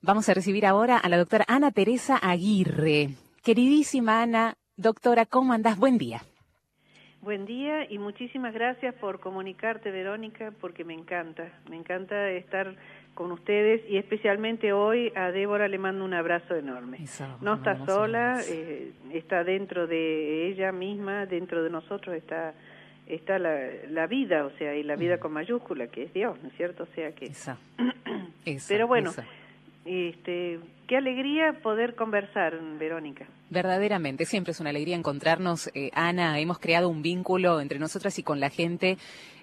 Vamos a recibir ahora a la doctora Ana Teresa Aguirre. Queridísima Ana, doctora, ¿cómo andás? Buen día. Buen día y muchísimas gracias por comunicarte, Verónica, porque me encanta, me encanta estar con ustedes y especialmente hoy a Débora le mando un abrazo enorme. no está sola, eh, está dentro de ella misma, dentro de nosotros está está la, la vida, o sea, y la vida con mayúscula, que es Dios, ¿no es cierto? O sea que... Pero bueno, este, qué alegría poder conversar, Verónica. Verdaderamente, siempre es una alegría encontrarnos. Eh, Ana, hemos creado un vínculo entre nosotras y con la gente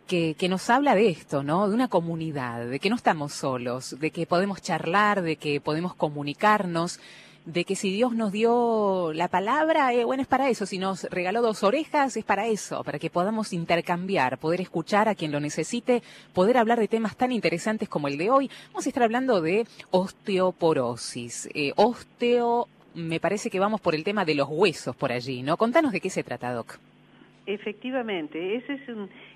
que, que, nos habla de esto, ¿no? De una comunidad, de que no estamos solos, de que podemos charlar, de que podemos comunicarnos de que si Dios nos dio la palabra, eh, bueno, es para eso, si nos regaló dos orejas, es para eso, para que podamos intercambiar, poder escuchar a quien lo necesite, poder hablar de temas tan interesantes como el de hoy. Vamos a estar hablando de osteoporosis. Eh, osteo, me parece que vamos por el tema de los huesos por allí, ¿no? Contanos de qué se trata, Doc. Efectivamente, esa es,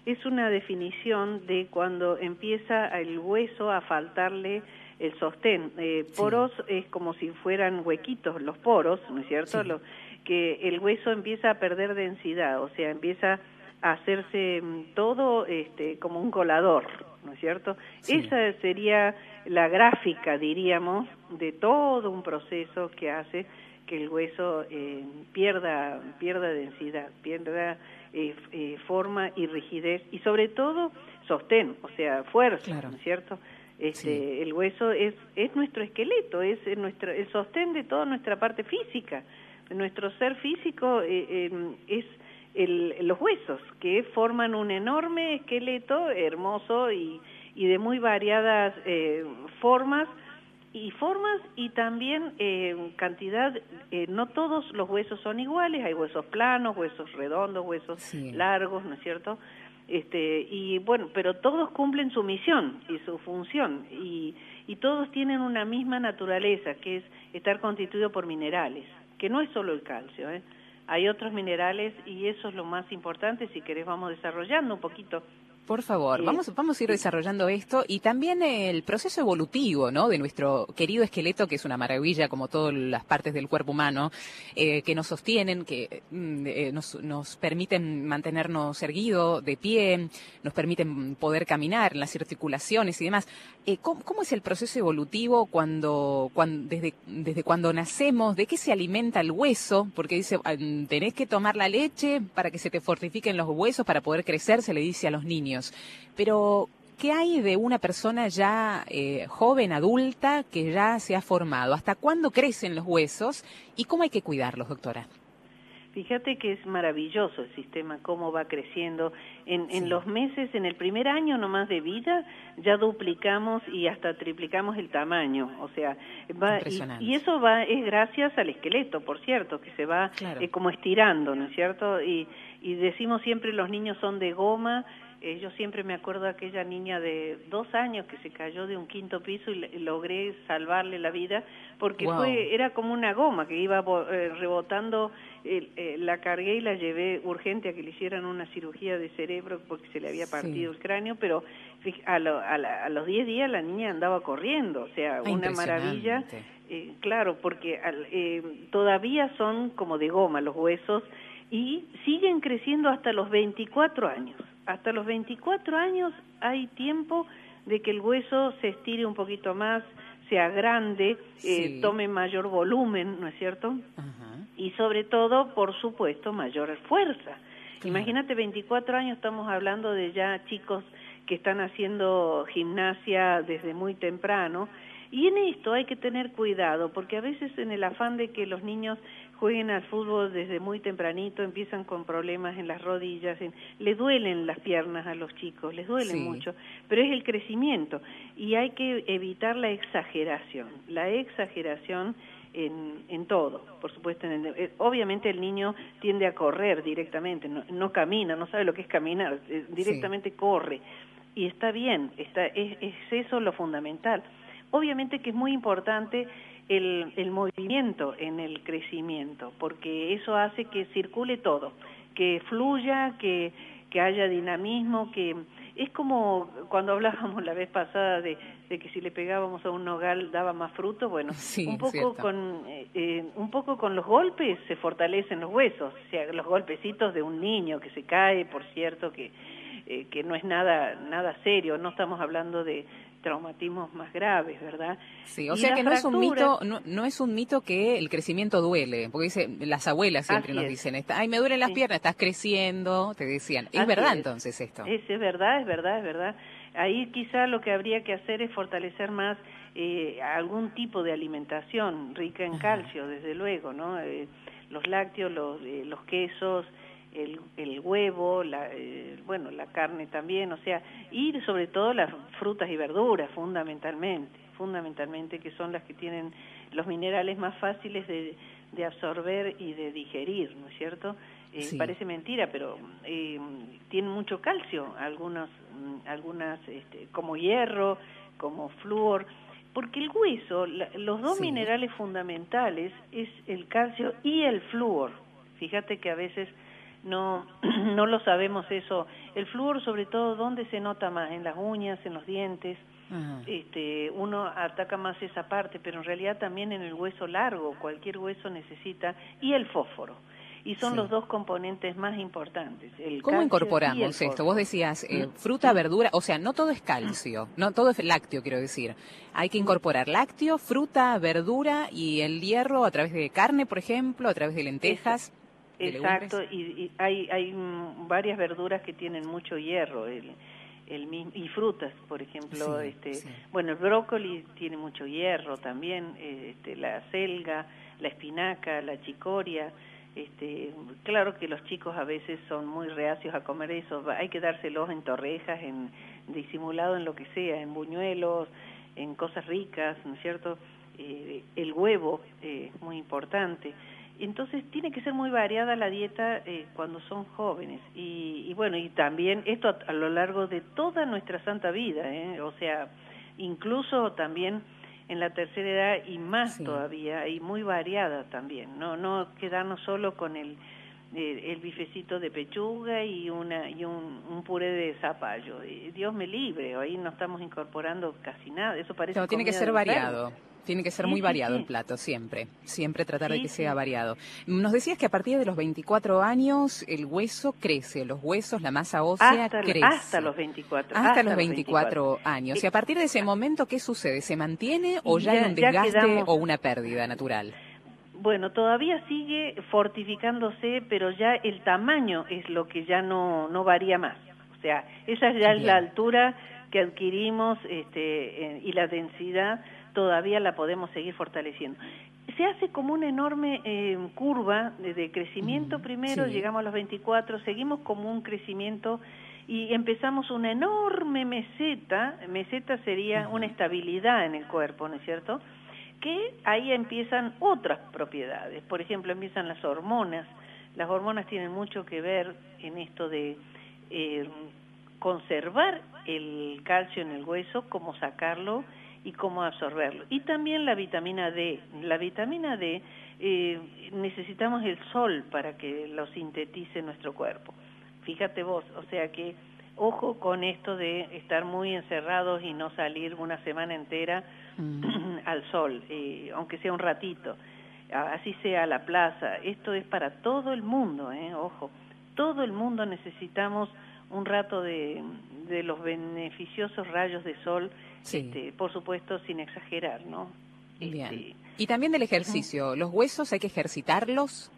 es una definición de cuando empieza el hueso a faltarle el sostén. Eh, poros es como si fueran huequitos, los poros, ¿no es cierto? Que el hueso empieza a perder densidad, o sea, empieza a hacerse mm, todo este, como un colador, ¿no es cierto? Esa sería la gráfica, diríamos, de todo un proceso que hace que el hueso eh, pierda, pierda densidad, pierda eh, eh, forma y rigidez y sobre todo sostén, o sea, fuerza, ¿no es cierto? Este, El hueso es, es nuestro esqueleto, es nuestro, el sostén de toda nuestra parte física. Nuestro ser físico eh, em, es el, los huesos, que forman un enorme esqueleto hermoso y, y de muy variadas eh, formas y formas y también eh, cantidad, eh, no todos los huesos son iguales, hay huesos planos, huesos redondos, huesos largos, ¿no es cierto? Este, y bueno, pero todos cumplen su misión y su función y, y todos tienen una misma naturaleza, que es estar constituido por minerales, que no es solo el calcio, ¿eh? hay otros minerales y eso es lo más importante, si querés vamos desarrollando un poquito por favor, vamos, vamos a ir desarrollando esto y también el proceso evolutivo, ¿no? De nuestro querido esqueleto, que es una maravilla, como todas las partes del cuerpo humano, eh, que nos sostienen, que mm, eh, nos, nos, permiten mantenernos erguidos, de pie, nos permiten poder caminar en las articulaciones y demás. Eh, ¿cómo, es el proceso evolutivo cuando, cuando, desde, desde cuando nacemos? ¿De qué se alimenta el hueso? Porque dice, ah, tenés que tomar la leche para que se te fortifiquen los huesos para poder crecer, se le dice a los niños. Pero, ¿qué hay de una persona ya eh, joven, adulta, que ya se ha formado? ¿Hasta cuándo crecen los huesos y cómo hay que cuidarlos, doctora? Fíjate que es maravilloso el sistema, cómo va creciendo. En, en los meses, en el primer año nomás de vida, ya duplicamos y hasta triplicamos el tamaño. O sea, va, y, eso va es gracias al esqueleto, por cierto, que se va eh, como estirando, ¿no es cierto? Y, y decimos siempre los niños son de goma, eh, yo siempre me acuerdo de aquella niña de dos años que se cayó de un quinto piso y, logré salvarle la vida porque fue era como una goma que iba eh, rebotando. Eh, la cargué y la llevé urgente a que le hicieran una cirugía de cerebro porque se le había partido el cráneo, pero a, a, los 10 días la niña andaba corriendo, o sea, ah, una maravilla. claro, porque todavía son como de goma los huesos y siguen creciendo hasta los 24 años hasta los 24 años hay tiempo de que el hueso se estire un poquito más, sea grande, eh, tome mayor volumen, ¿no es cierto? Y sobre todo, por supuesto, mayor fuerza. Imagínate, 24 años estamos hablando de ya chicos que están haciendo gimnasia desde muy temprano. Y en esto hay que tener cuidado, porque a veces en el afán de que los niños jueguen al fútbol desde muy tempranito, empiezan con problemas en las rodillas, en, les duelen las piernas a los chicos, les duelen mucho, pero es el crecimiento y hay que evitar la exageración, la exageración en, en todo, por supuesto. En eh, obviamente el niño tiende a correr directamente, no, camina, no sabe lo que es caminar, eh, directamente corre y está bien, está, es, es eso lo fundamental. Obviamente que es muy importante el, el movimiento en el crecimiento, porque eso hace que circule todo, que fluya, que, que haya dinamismo, que es como cuando hablábamos la vez pasada de, que si le pegábamos a un nogal daba más fruto, bueno, un poco con eh, eh, un poco con los golpes se fortalecen los huesos, o sea, los golpecitos de un niño que se cae, por cierto, que eh, que no es nada nada serio, no estamos hablando de traumatismos más graves, ¿verdad? Sí, o sea que no es un mito, no, es un mito que el crecimiento duele, porque dice, las abuelas siempre nos dicen, ay, me duelen las piernas, estás creciendo, te decían. ¿Es verdad entonces esto? Es, es verdad, es verdad, es verdad. Ahí quizá lo que habría que hacer es fortalecer más eh, algún tipo de alimentación rica en calcio, desde luego, ¿no? Eh, los lácteos, los, eh, los quesos, el, el huevo, la, eh, bueno, la carne también, o sea, y sobre todo las frutas y verduras, fundamentalmente, fundamentalmente, que son las que tienen los minerales más fáciles de, de absorber y de digerir, ¿no es cierto? Eh, Parece mentira, pero eh, tienen mucho calcio, algunos, mm, algunas, este, como hierro, como flúor, porque el hueso, los dos minerales fundamentales es el calcio y el flúor. Fíjate que a veces no, no lo sabemos eso. El flúor, sobre todo, ¿dónde se nota más? En las uñas, en los dientes. Este, uno ataca más esa parte, pero en realidad también en el hueso largo, cualquier hueso necesita, y el fósforo. Y son los dos componentes más importantes. El ¿Cómo incorporamos esto? Vos decías eh, mm. fruta, verdura, o sea, no todo es calcio, no todo es lácteo, quiero decir. Hay que incorporar lácteo, fruta, verdura y el hierro a través de carne, por ejemplo, a través de lentejas. Exacto, y, hay, hay varias verduras que tienen mucho hierro, el, el, y frutas, por ejemplo, este, bueno, el brócoli tiene mucho hierro también, este, la selga, la espinaca, la chicoria, este, claro que los chicos a veces son muy reacios a comer eso, hay que dárselos en torrejas, en disimulado en lo que sea, en buñuelos, en cosas ricas, ¿no es cierto? Eh, el huevo eh, es muy importante. Entonces tiene que ser muy variada la dieta eh, cuando son jóvenes. Y, bueno, y también esto a, lo largo de toda nuestra santa vida, ¿eh? o sea, incluso también en la tercera edad y más todavía, y muy variada también, no, no quedarnos solo con el, el, bifecito de pechuga y, una, y un, un puré de zapallo. Dios me libre, ahí no estamos incorporando casi nada, eso parece... tiene que ser variado. Tiene que ser muy variado el plato, siempre. Siempre tratar de que sea variado. Nos decías que a partir de los 24 años el hueso crece, los huesos, la masa ósea crece. Hasta los 24. Hasta, los 24, años. Y a partir de ese momento, ¿qué sucede? ¿Se mantiene o ya, hay un desgaste o una pérdida natural? Bueno, todavía sigue fortificándose, pero ya el tamaño es lo que ya no, no varía más. O sea, esa ya es la altura que adquirimos este, y la densidad todavía la podemos seguir fortaleciendo. Se hace como una enorme eh, curva de, crecimiento. Primero, llegamos a los 24, seguimos como un crecimiento y empezamos una enorme meseta, meseta sería una estabilidad en el cuerpo, ¿no es cierto? Que ahí empiezan otras propiedades, por ejemplo, empiezan las hormonas, las hormonas tienen mucho que ver en esto de eh, conservar el calcio en el hueso, como sacarlo y cómo absorberlo. Y también la vitamina D. La vitamina D eh, necesitamos el sol para que lo sintetice nuestro cuerpo. Fíjate vos, o sea que ojo con esto de estar muy encerrados y no salir una semana entera mm. al sol, eh, aunque sea un ratito, así sea a la plaza. Esto es para todo el mundo, eh, ojo. Todo el mundo necesitamos un rato de, de los beneficiosos rayos de sol este, por supuesto sin exagerar, ¿no? Bien. Este, y también del ejercicio, ¿los huesos hay que ejercitarlos?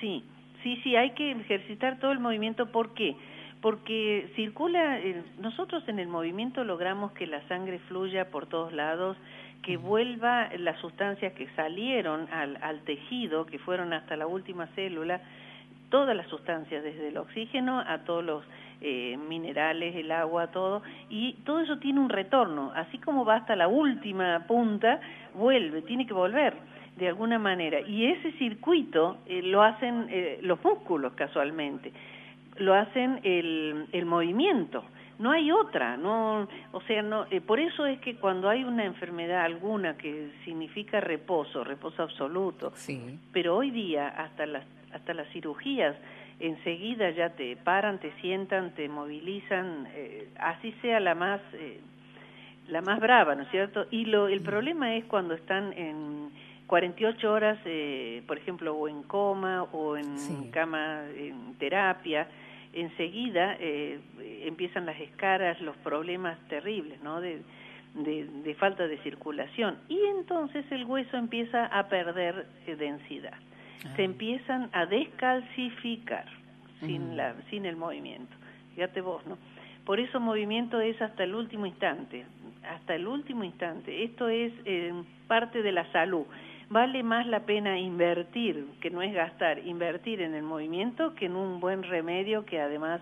Sí, sí, sí, hay que ejercitar todo el movimiento. ¿Por qué? Porque circula, eh, nosotros en el movimiento logramos que la sangre fluya por todos lados, que vuelva las sustancias que salieron al, al tejido, que fueron hasta la última célula, todas las sustancias, desde el oxígeno a todos los eh, minerales, el agua, todo, y todo eso tiene un retorno, así como va hasta la última punta, vuelve, tiene que volver de alguna manera, y ese circuito eh, lo hacen eh, los músculos casualmente, lo hacen el, el movimiento, no hay otra, no, o sea, no, por eso es que cuando hay una enfermedad alguna que significa reposo, reposo absoluto, sí. pero hoy día hasta las hasta las cirugías enseguida ya te paran, te sientan, te movilizan, eh, así sea la más eh, la más brava, ¿no es cierto? Y lo, el problema es cuando están en 48 horas, eh, por ejemplo, o en coma o en cama, en terapia, enseguida eh, empiezan las escaras, los problemas terribles, ¿no? De, de, falta de circulación. Y entonces el hueso empieza a perder eh, densidad. Ah. Se empiezan a descalcificar sin, la, sin el movimiento. Fíjate vos, ¿no? Por eso movimiento es hasta el último instante, hasta el último instante. Esto es eh, parte de la salud. Vale más la pena invertir, que no es gastar, invertir en el movimiento que en un buen remedio que además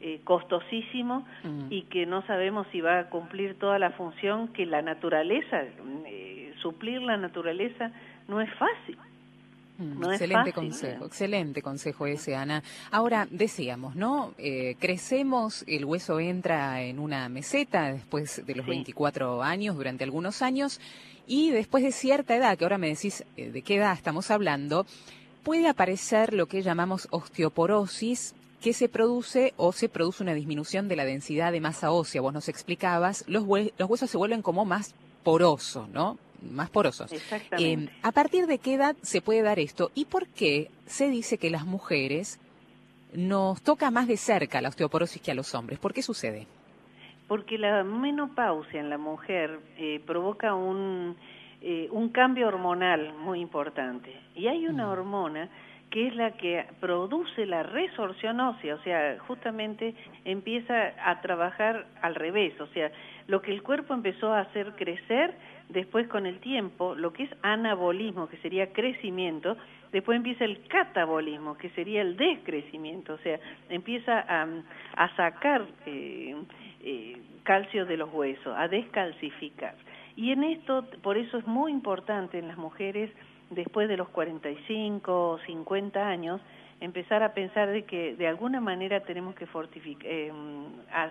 eh, costosísimo y que no sabemos si va a cumplir toda la función que la naturaleza, eh, suplir la naturaleza no es fácil. Mm, excelente consejo, excelente consejo ese, Ana. Ahora, decíamos, ¿no? Eh, crecemos, el hueso entra en una meseta después de los 24 años, durante algunos años, y después de cierta edad, que ahora me decís eh, de qué edad estamos hablando, puede aparecer lo que llamamos osteoporosis, que se produce o se produce una disminución de la densidad de masa ósea. Vos nos explicabas, los, los huesos se vuelven como más porosos, ¿no? Más porosos. Exactamente. Eh, ¿A partir de qué edad se puede dar esto? ¿Y por qué se dice que las mujeres nos toca más de cerca la osteoporosis que a los hombres? ¿Por qué sucede? Porque la menopausia en la mujer eh, provoca un, eh, un cambio hormonal muy importante. Y hay una mm. hormona que es la que produce la resorción ósea, o sea, justamente empieza a trabajar al revés, o sea, lo que el cuerpo empezó a hacer crecer, después con el tiempo, lo que es anabolismo, que sería crecimiento, después empieza el catabolismo, que sería el descrecimiento, o sea, empieza a, sacar eh, eh, calcio de los huesos, a descalcificar. Y en esto, por eso es muy importante en las mujeres, después de los 45 o 50 años, empezar a pensar de que de alguna manera tenemos que fortificar, eh,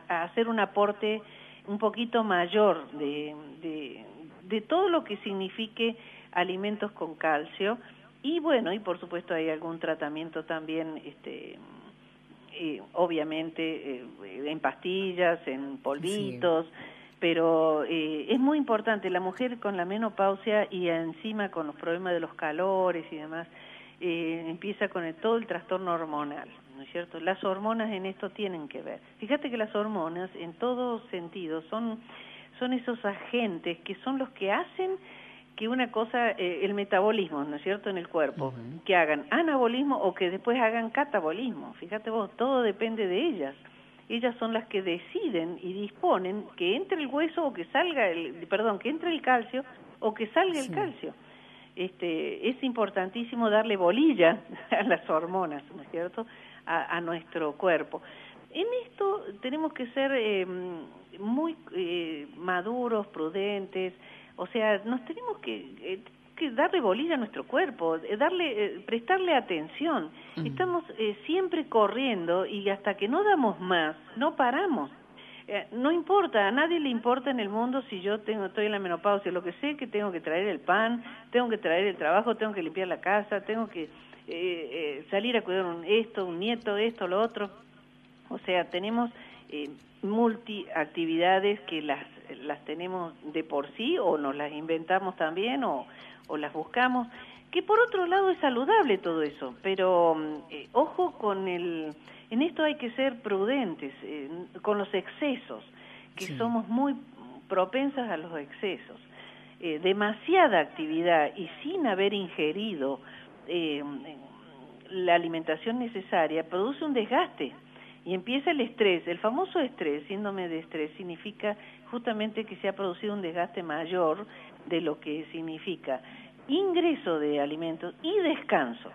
hacer un aporte un poquito mayor de, de, todo lo que signifique alimentos con calcio y bueno, y por supuesto hay algún tratamiento también, este, eh, obviamente eh, en pastillas, en polvitos, pero eh, es muy importante, la mujer con la menopausia y encima con los problemas de los calores y demás, eh, empieza con todo el trastorno hormonal, ¿no es cierto? Las hormonas en esto tienen que ver. Fíjate que las hormonas en todo sentido son, son esos agentes que son los que hacen que una cosa, eh, el metabolismo, ¿no es cierto?, en el cuerpo, que hagan anabolismo o que después hagan catabolismo. Fíjate vos, todo depende de ellas ellas son las que deciden y disponen que entre el hueso o que salga el, perdón, que entre el calcio o que salga el calcio. Este, es importantísimo darle bolilla a las hormonas, ¿no es cierto?, a, nuestro cuerpo. En esto tenemos que ser em, muy eh, maduros, prudentes, o sea, nos tenemos que eh, que darle bolilla a nuestro cuerpo, eh, darle, eh, prestarle atención. Estamos eh, siempre corriendo y hasta que no damos más, no paramos. no importa, a nadie le importa en el mundo si yo tengo, estoy en la menopausia, lo que sé que tengo que traer el pan, tengo que traer el trabajo, tengo que limpiar la casa, tengo que salir a cuidar un, esto, un nieto, esto, lo otro. O sea, tenemos multiactividades que las, las tenemos de por sí o nos las inventamos también o, o las buscamos, que por otro lado es saludable todo eso, pero mm, eh, ojo con el, en esto hay que ser prudentes, eh, con los excesos, que somos muy propensas a los excesos. Eh, demasiada actividad y sin haber ingerido la alimentación necesaria produce un desgaste y empieza el estrés. El famoso estrés, síndrome de estrés, significa justamente que se ha producido un desgaste mayor de lo que significa ingreso de alimentos y descanso.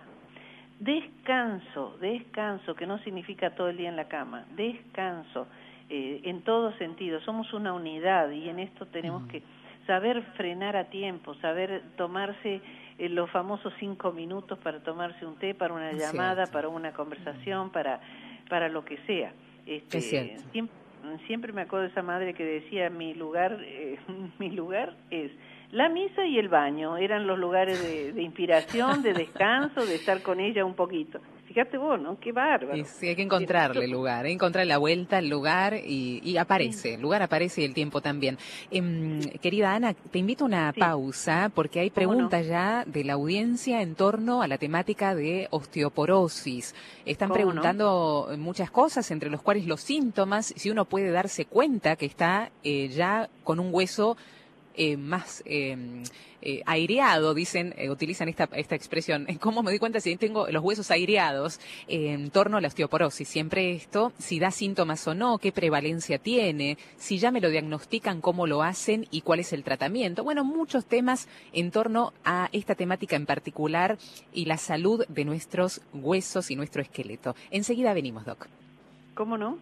Descanso, descanso, que no significa todo el día en la cama, descanso eh, en todo sentido. Somos una unidad y en esto tenemos que saber frenar a tiempo, saber tomarse eh, los famosos cinco minutos para tomarse un té, para una llamada, para una conversación, para, para lo que sea. Este, siempre, siempre, me acuerdo de esa madre que decía, mi lugar, eh, mi lugar es la misa y el baño eran los lugares de, inspiración, de descanso, de estar con ella un poquito. Fíjate vos, ¿no? Qué bárbaro. Sí, hay que encontrarle lugar, encontrar la vuelta, el lugar y, aparece, el lugar aparece y el tiempo también. Em, querida Ana, te invito a una pausa porque hay preguntas ya de la audiencia en torno a la temática de osteoporosis. Están preguntando muchas cosas, entre los cuales los síntomas, si uno puede darse cuenta que está eh, ya con un hueso eh, más em, eh, aireado, dicen, eh, utilizan esta, esta expresión. ¿Cómo me doy cuenta si tengo los huesos aireados en torno a la osteoporosis? Siempre esto, si da síntomas o no, qué prevalencia tiene, si ya me lo diagnostican, cómo lo hacen y cuál es el tratamiento. Bueno, muchos temas en torno a esta temática en particular y la salud de nuestros huesos y nuestro esqueleto. Enseguida venimos, Doc. ¿Cómo no?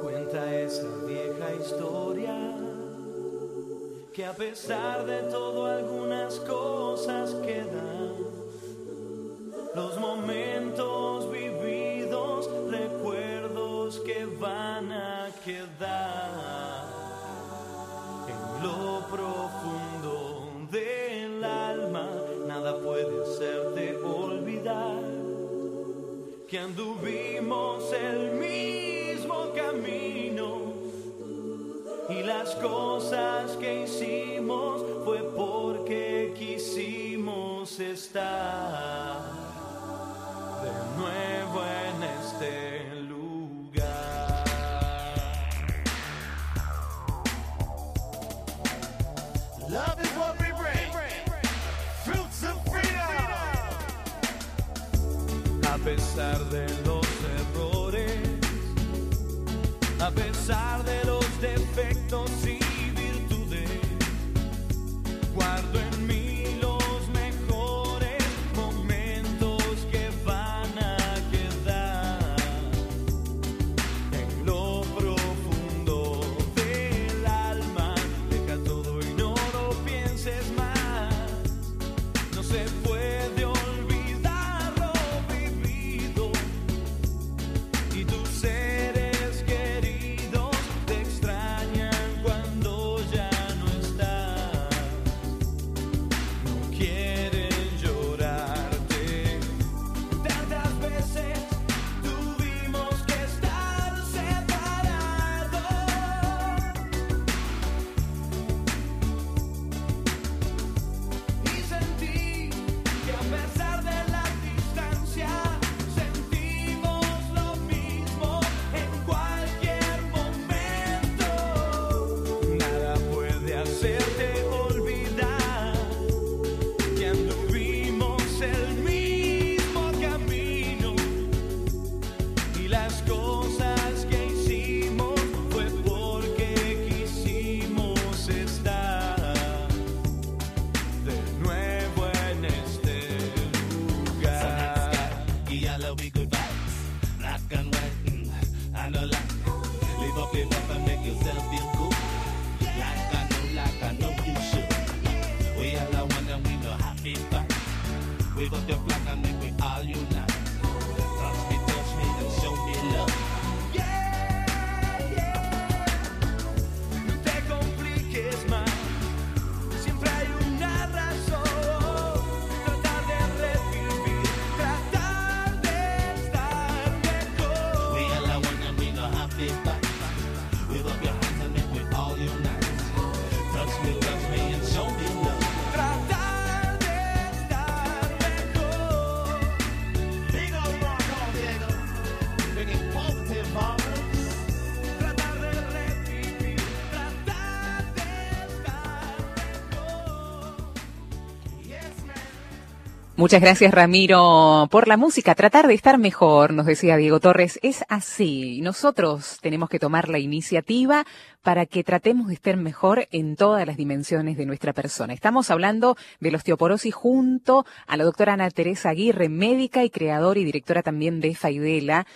Cuenta esa vieja historia que a pesar de todo algunas cosas quedan. Los momentos vividos, recuerdos que van a quedar en lo profundo del alma. Nada puede hacerte olvidar que anduvimos cosas que hicimos fue porque quisimos estar de nuevo en este lugar. Love is what we bring, fruits of freedom. A pesar de los errores, a pesar de los Muchas gracias, Ramiro, por la música. Tratar de estar mejor, nos decía Diego Torres, es así. Nosotros tenemos que tomar la iniciativa para que tratemos de estar mejor en todas las dimensiones de nuestra persona. Estamos hablando de la osteoporosis junto a la doctora Ana Teresa Aguirre, médica y creadora y directora también de Faidela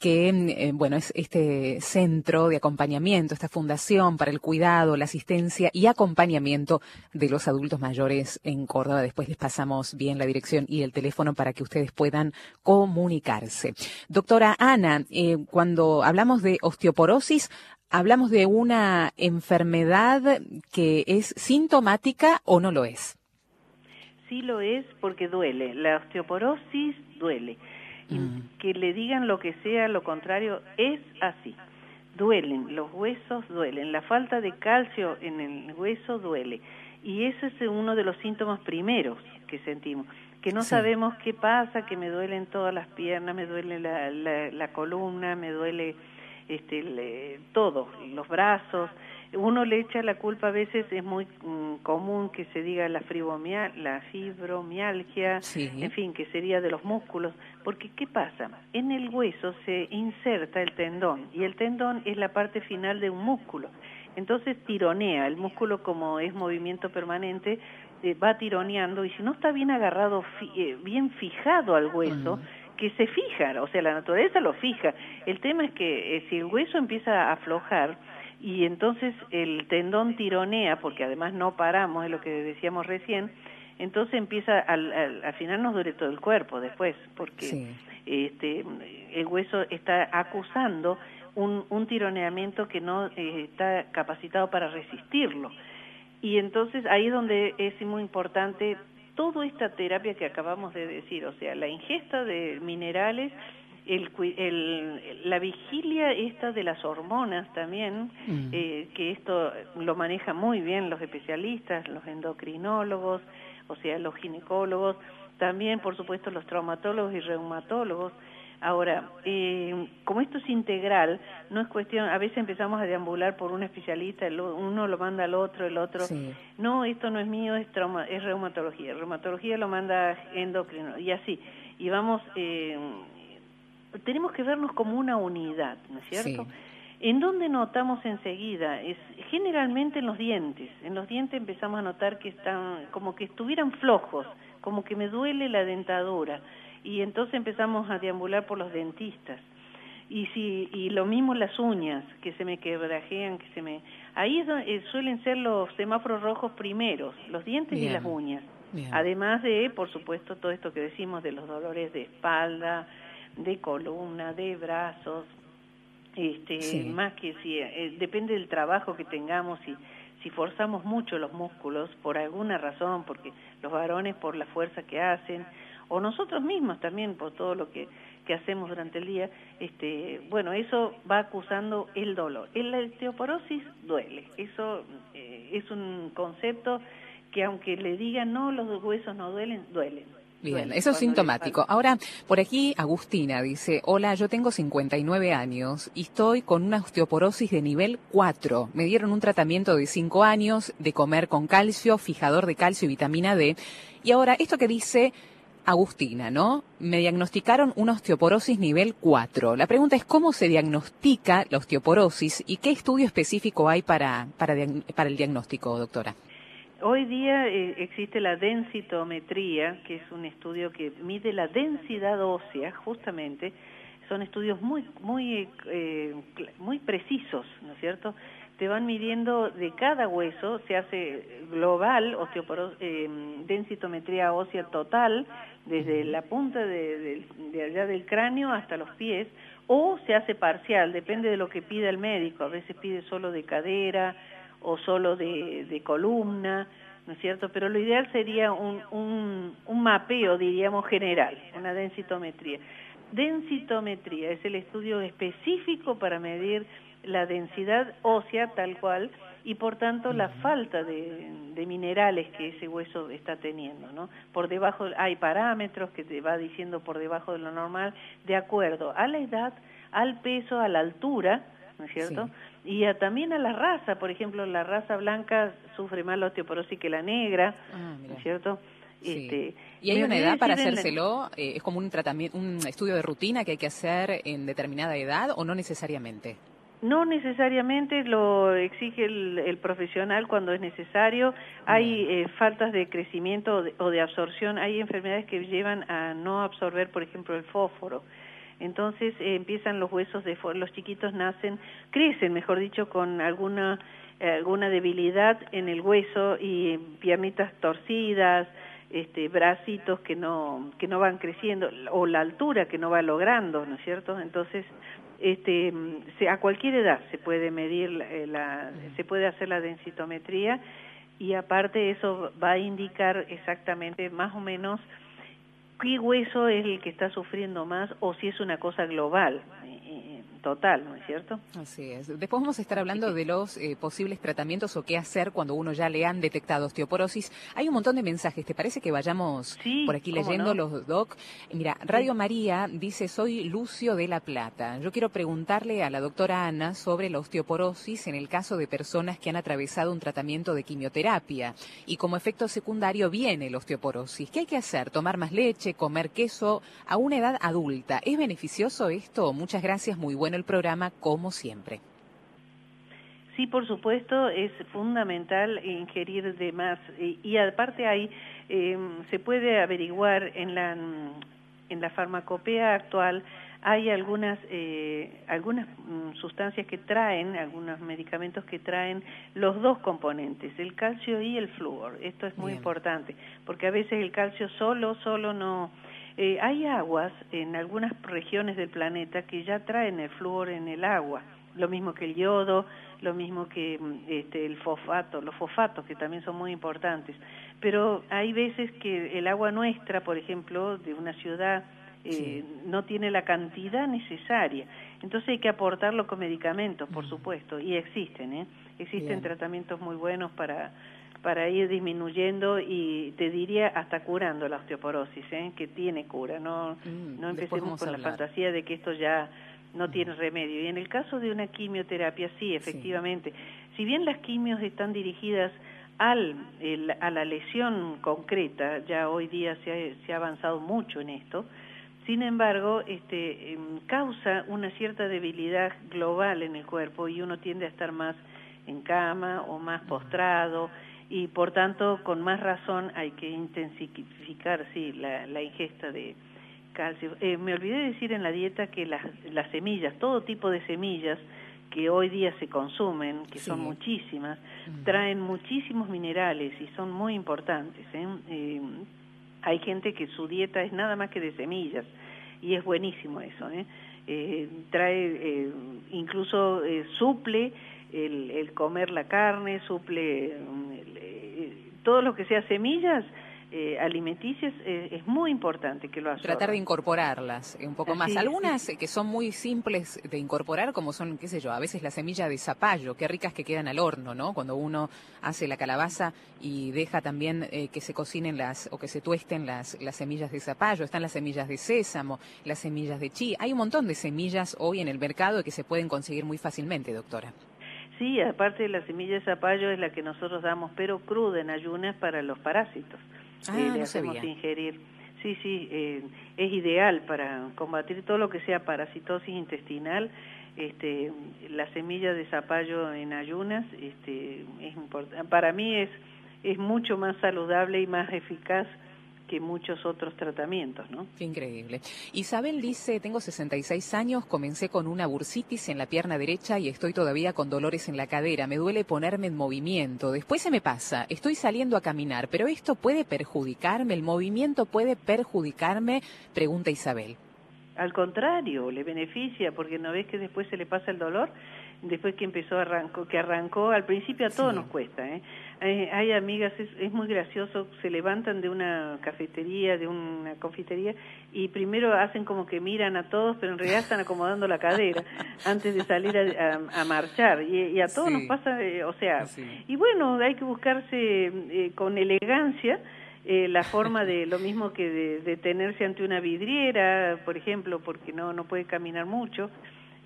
que, eh, bueno, es este centro de acompañamiento, esta fundación para el cuidado, la asistencia y acompañamiento de los adultos mayores en Córdoba. Después les pasamos bien la dirección y el teléfono para que ustedes puedan comunicarse. Doctora Ana, eh, cuando hablamos de osteoporosis, hablamos de una enfermedad que es sintomática o no lo es. Sí lo es porque duele. La osteoporosis duele. Mm. que le digan lo que sea, lo contrario, es así. Duelen, los huesos duelen, la falta de calcio en el hueso duele. Y ese es uno de los síntomas primeros que sentimos, que no Sí. sabemos qué pasa, que me duelen todas las piernas, me duele la, la, la columna, me duele este, le- todo, los brazos. Uno le echa la culpa a veces, es muy mm, común que se diga la, la fibromialgia, Sí. en fin, que sería de los músculos, porque ¿qué pasa? En el hueso se inserta el tendón y el tendón es la parte final de un músculo. Entonces tironea, el músculo como es movimiento permanente, eh, va tironeando y si no está bien agarrado, fi- eh, bien fijado al hueso, que se fija, o sea, la naturaleza lo fija. El tema es que eh, si el hueso empieza a aflojar y entonces el tendón tironea, porque además no paramos, es lo que decíamos recién, entonces empieza, al, al, al final nos duele todo el cuerpo después, porque Sí. este, el hueso está acusando un, un tironeamiento que no eh, está capacitado para resistirlo. Y entonces ahí es donde es muy importante toda esta terapia que acabamos de decir, o sea, la ingesta de minerales, el, el- la vigilia esta de las hormonas también, Mm. eh, que esto lo manejan muy bien los especialistas, los endocrinólogos, o sea, los ginecólogos, también por supuesto los traumatólogos y reumatólogos. Ahora, eh, como esto es integral, no es cuestión, a veces empezamos a deambular por un especialista, el uno lo manda al otro, el otro, Sí. no, esto no es mío, es, trauma, es reumatología, reumatología lo manda endocrino, y así, y vamos, eh, tenemos que vernos como una unidad, ¿no es cierto? Sí. ¿En dónde notamos enseguida? Es generalmente en los dientes. En los dientes empezamos a notar que están como que estuvieran flojos, como que me duele la dentadura. Y entonces empezamos a deambular por los dentistas. Y si y lo mismo las uñas, que se me quebrajean, que se me ahí es donde, eh, suelen ser los semáforos rojos primeros, los dientes y las uñas. Bien. Además de, por supuesto, todo esto que decimos de los dolores de espalda, de columna, de brazos, este, Sí. más que si eh, depende del trabajo que tengamos y si forzamos mucho los músculos por alguna razón, porque los varones por la fuerza que hacen o nosotros mismos también por todo lo que que hacemos durante el día, este, bueno, eso va acusando el dolor. El- La osteoporosis duele, eso eh, es un concepto que aunque le digan no, los huesos no duelen, duelen. Bien, eso es sintomático. Ahora, por aquí Agustina dice, hola, yo tengo 59 años y estoy con una osteoporosis de nivel 4. Me dieron un tratamiento de 5 años de comer con calcio, fijador de calcio y vitamina D. Y ahora, esto que dice Agustina, ¿no? Me diagnosticaron una osteoporosis nivel 4. La pregunta es, ¿cómo se diagnostica la osteoporosis y qué estudio específico hay para, para, para el diagnóstico, doctora? Hoy día eh, existe la densitometría, que es un estudio que mide la densidad ósea, justamente. Son estudios muy, muy, eh, muy precisos, ¿no es cierto? Te van midiendo de cada hueso, se hace global, osteoporo- eh, densitometría ósea total, desde la punta de, de- de allá del cráneo hasta los pies, o se hace parcial, depende de lo que pida el médico. A veces pide solo de cadera o solo de, de columna, ¿no es cierto? Pero lo ideal sería un, un, un mapeo, diríamos, general, una densitometría. Densitometría es el estudio específico para medir la densidad ósea tal cual y por tanto la falta de, de minerales que ese hueso está teniendo, ¿no? Por debajo hay parámetros que te va diciendo por debajo de lo normal de acuerdo a la edad, al peso, a la altura, ¿no es cierto? Y a- también a la raza, por ejemplo, la raza blanca sufre más la osteoporosis que la negra, Ah, ¿no es cierto? Sí. Este, ¿Y hay una edad para la- hacérselo? Eh, ¿Es como un tratamiento, un estudio de rutina que hay que hacer en determinada edad o no necesariamente? No necesariamente lo exige el, el profesional cuando es necesario. Hay eh, faltas de crecimiento o de, o de absorción. Hay enfermedades que llevan a no absorber, por ejemplo, el fósforo. Entonces eh, empiezan los huesos de los chiquitos nacen, crecen, mejor dicho, con alguna eh, alguna debilidad en el hueso y piernitas torcidas, este, bracitos que no que no van creciendo o la altura que no va logrando, ¿no es cierto? Entonces este, se- a cualquier edad se puede medir, la, eh, la- se puede hacer la densitometría y aparte eso va a indicar exactamente más o menos qué hueso es el que está sufriendo más o si es una cosa global, eh, eh, total, ¿no es cierto? Así es. Después vamos a estar hablando de los eh, posibles tratamientos o qué hacer cuando uno ya le han detectado osteoporosis. Hay un montón de mensajes. ¿Te parece que vayamos Sí, por aquí leyendo no. los doc? Mira, Radio María dice, soy Lucio de La Plata. Yo quiero preguntarle a la doctora Ana sobre la osteoporosis en el caso de personas que han atravesado un tratamiento de quimioterapia y como efecto secundario viene la osteoporosis. ¿Qué hay que hacer? ¿Tomar más leche? ¿Comer queso? A una edad adulta. ¿Es beneficioso esto? Muchas gracias. Muy bueno el programa, como siempre. Sí, por supuesto, es fundamental ingerir de más. Y, y aparte hay, eh, se puede averiguar en la, en la farmacopea actual, hay algunas, eh, algunas mm, sustancias que traen, algunos medicamentos que traen los dos componentes, el calcio y el flúor. Esto es muy Bien. importante, porque a veces el calcio solo, solo no... Eh, hay aguas en algunas regiones del planeta que ya traen el flúor en el agua, lo mismo que el yodo, lo mismo que mm, este, el fosfato, los fosfatos que también son muy importantes. Pero hay veces que el agua nuestra, por ejemplo, de una ciudad, eh, Sí. no tiene la cantidad necesaria. Entonces hay que aportarlo con medicamentos, por supuesto, y existen, ¿eh? Existen Bien. tratamientos muy buenos para para ir disminuyendo y te diría hasta curando la osteoporosis, ¿eh? que tiene cura, no, Mm, no empecemos con la fantasía de que esto ya no tiene remedio. Y en el caso de una quimioterapia, sí, efectivamente, si bien las quimios están dirigidas al, el- a la lesión concreta, ya hoy día se ha, se ha avanzado mucho en esto, sin embargo, este, em, causa una cierta debilidad global en el cuerpo y uno tiende a estar más en cama o más postrado y por tanto con más razón hay que intensificar sí la, la ingesta de calcio. Eh, me olvidé de decir en la dieta que las, las semillas, todo tipo de semillas que hoy día se consumen, que son muchísimas, traen muchísimos minerales y son muy importantes. ¿eh? Eh, hay gente que su dieta es nada más que de semillas y es buenísimo eso. ¿eh? Eh, trae, eh, incluso eh, suple el, el comer la carne, suple mm, el, eh, todo lo que sea semillas eh, alimenticias, eh, es muy importante que lo absorban. Tratar de incorporarlas eh, un poco más. Algunas que son muy simples de incorporar, como son, qué sé yo, a veces la semilla de zapallo, qué ricas que quedan al horno, ¿no? Cuando uno hace la calabaza y deja también eh, que se cocinen las, o que se tuesten las, las semillas de zapallo. Están las semillas de sésamo, las semillas de chía. Hay un montón de semillas hoy en el mercado que se pueden conseguir muy fácilmente, doctora. Sí, aparte de la semilla de zapallo es la que nosotros damos, pero cruda en ayunas para los parásitos. Ah, Eh, no le hacemos sabía. ingerir. Sí, sí, eh, es ideal para combatir todo lo que sea parasitosis intestinal. Este, la semilla de zapallo en ayunas, este, es para mí es es mucho más saludable y más eficaz que muchos otros tratamientos, ¿no? Qué increíble. Isabel dice, tengo 66 años, comencé con una bursitis en la pierna derecha y estoy todavía con dolores en la cadera. Me duele ponerme en movimiento. Después se me pasa. Estoy saliendo a caminar, pero esto puede perjudicarme. ¿El movimiento puede perjudicarme? Pregunta Isabel. Al contrario, le beneficia porque no ves que después se le pasa el dolor, después que empezó arrancó, que arrancó, al principio a todos Sí. nos cuesta, ¿eh? Hay, hay amigas, es, es muy gracioso, se levantan de una cafetería, de una confitería y primero hacen como que miran a todos, pero en realidad están acomodando la cadera antes de salir a, a- a marchar y, y a todos Sí. nos pasa, eh, o sea, Sí. y bueno, hay que buscarse eh, con elegancia eh, la forma de lo mismo que de, detenerse ante una vidriera, por ejemplo, porque no no puede caminar mucho.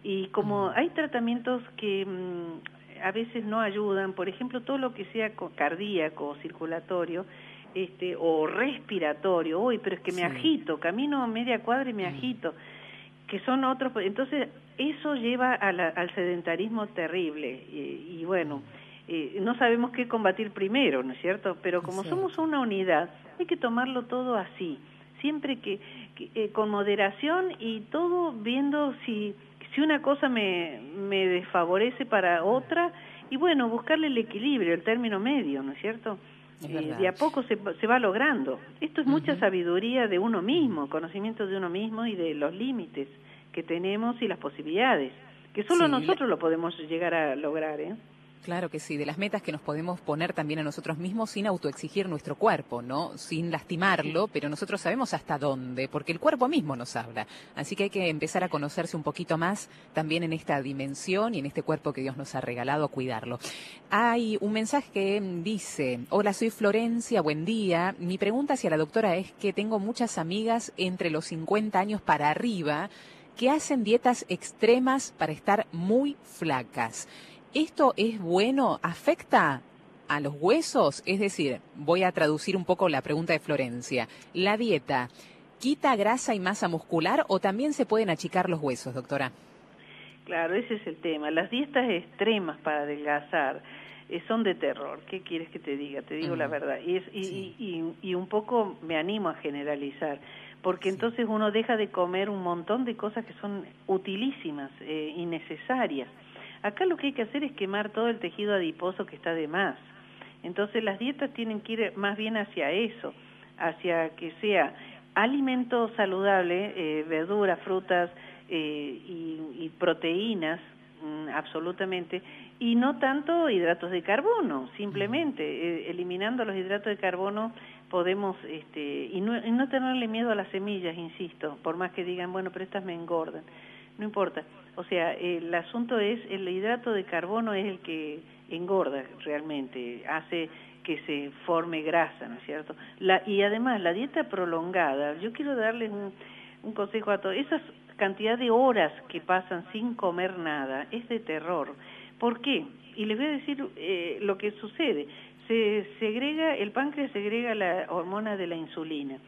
Y como hay tratamientos que mm, a veces no ayudan, por ejemplo, todo lo que sea co- cardíaco, circulatorio, este, o respiratorio, uy, pero es que me Sí. agito, camino media cuadra y me Mm. agito, que son otros, entonces eso lleva a la- al sedentarismo terrible y, y bueno, eh, no sabemos qué combatir primero, ¿no es cierto? Pero como somos una unidad, hay que tomarlo todo así, siempre que, que, eh, con moderación y todo viendo si si una cosa me, me desfavorece para otra y bueno, buscarle el equilibrio, el término medio, ¿no es cierto? Es Eh, de a poco se, se va logrando. Esto es mucha sabiduría de uno mismo, conocimiento de uno mismo y de los límites que tenemos y las posibilidades, que solo Sí, la- nosotros lo podemos llegar a lograr, ¿eh? Claro que sí, de las metas que nos podemos poner también a nosotros mismos sin autoexigir nuestro cuerpo, ¿no? Sin lastimarlo, pero nosotros sabemos hasta dónde, porque el cuerpo mismo nos habla. Así que hay que empezar a conocerse un poquito más también en esta dimensión y en este cuerpo que Dios nos ha regalado a cuidarlo. Hay un mensaje que dice, hola, soy Florencia, buen día. Mi pregunta hacia la doctora es que tengo muchas amigas entre los 50 años para arriba que hacen dietas extremas para estar muy flacas. ¿Esto es bueno? ¿Afecta a los huesos? Es decir, voy a traducir un poco la pregunta de Florencia. ¿La dieta quita grasa y masa muscular o también se pueden achicar los huesos, doctora? Claro, ese es el tema. Las dietas extremas para adelgazar eh, son de terror. ¿Qué quieres que te diga? Te digo la verdad. Y, es, y, Sí. y, y, y un poco me animo a generalizar, porque entonces uno deja de comer un montón de cosas que son utilísimas eh, y necesarias. Acá lo que hay que hacer es quemar todo el tejido adiposo que está de más. Entonces las dietas tienen que ir más bien hacia eso, hacia que sea alimento saludable, eh, verduras, frutas eh, y, y proteínas, mm, absolutamente, y no tanto hidratos de carbono, simplemente eh, eliminando los hidratos de carbono podemos este y no, y no tenerle miedo a las semillas, insisto, por más que digan, bueno, pero estas me engordan. No importa. O sea, el asunto es el hidrato de carbono es el que engorda realmente, hace que se forme grasa, ¿no es cierto? La, y además la dieta prolongada, yo quiero darles un, un consejo a todos, esas cantidad de horas que pasan sin comer nada es de terror. ¿Por qué? Y les voy a decir eh, lo que sucede. Se segrega, el páncreas segrega la hormona de la insulina.